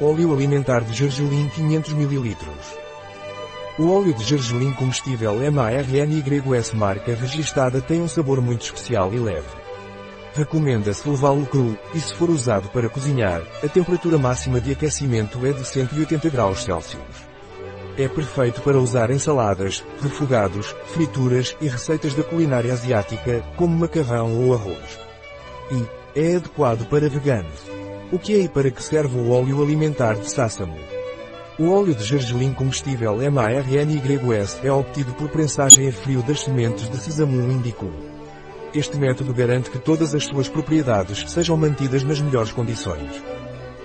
Óleo alimentar de gergelim 500 ml. O óleo de gergelim comestível MARNYS marca registada tem um sabor muito especial e leve. Recomenda-se levá-lo cru, e se for usado para cozinhar, a temperatura máxima de aquecimento é de 180 graus Celsius. É perfeito para usar em saladas, refogados, frituras e receitas da culinária asiática, como macarrão ou arroz. E, é adequado para veganos. O que é e para que serve o óleo alimentar de sássamo? O óleo de gergelim comestível MARNYS é obtido por prensagem a frio das sementes de Sesamum indicum. Este método garante que todas as suas propriedades sejam mantidas nas melhores condições.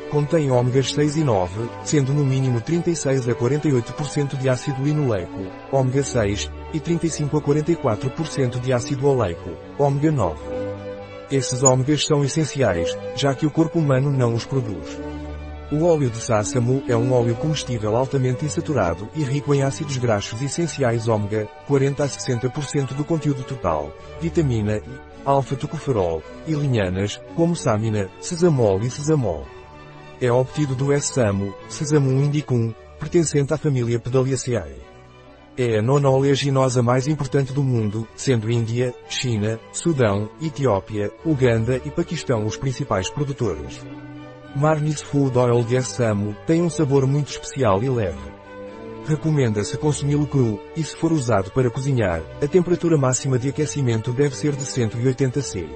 Contém ômegas 6 e 9, sendo no mínimo 36 a 48% de ácido linoleico, ômega 6, e 35 a 44% de ácido oleico, ômega 9. Esses ômegas são essenciais, já que o corpo humano não os produz. O óleo de sássamo é um óleo comestível altamente insaturado e rico em ácidos graxos essenciais ômega, 40 a 60% do conteúdo total, vitamina E, alfa-tocoferol, e linhanas, como samina, sesamol e sesamol. É obtido do S-samo, Sesamum indicum, pertencente à família Pedaliaceae. É a nona oleaginosa mais importante do mundo, sendo Índia, China, Sudão, Etiópia, Uganda e Paquistão os principais produtores. Marnis Food Oil de Assamo tem um sabor muito especial e leve. Recomenda-se consumi-lo cru, e se for usado para cozinhar, a temperatura máxima de aquecimento deve ser de 180 C.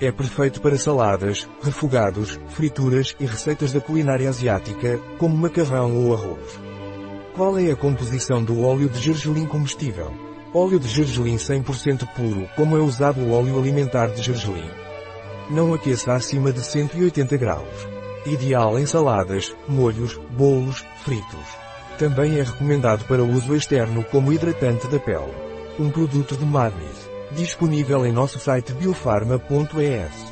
É perfeito para saladas, refogados, frituras e receitas da culinária asiática, como macarrão ou arroz. Qual é a composição do óleo de gergelim comestível? Óleo de gergelim 100% puro, como é usado o óleo alimentar de gergelim. Não aqueça acima de 180 graus. Ideal em saladas, molhos, bolos, fritos. Também é recomendado para uso externo como hidratante da pele. Um produto de Madness. Disponível em nosso site biofarma.es.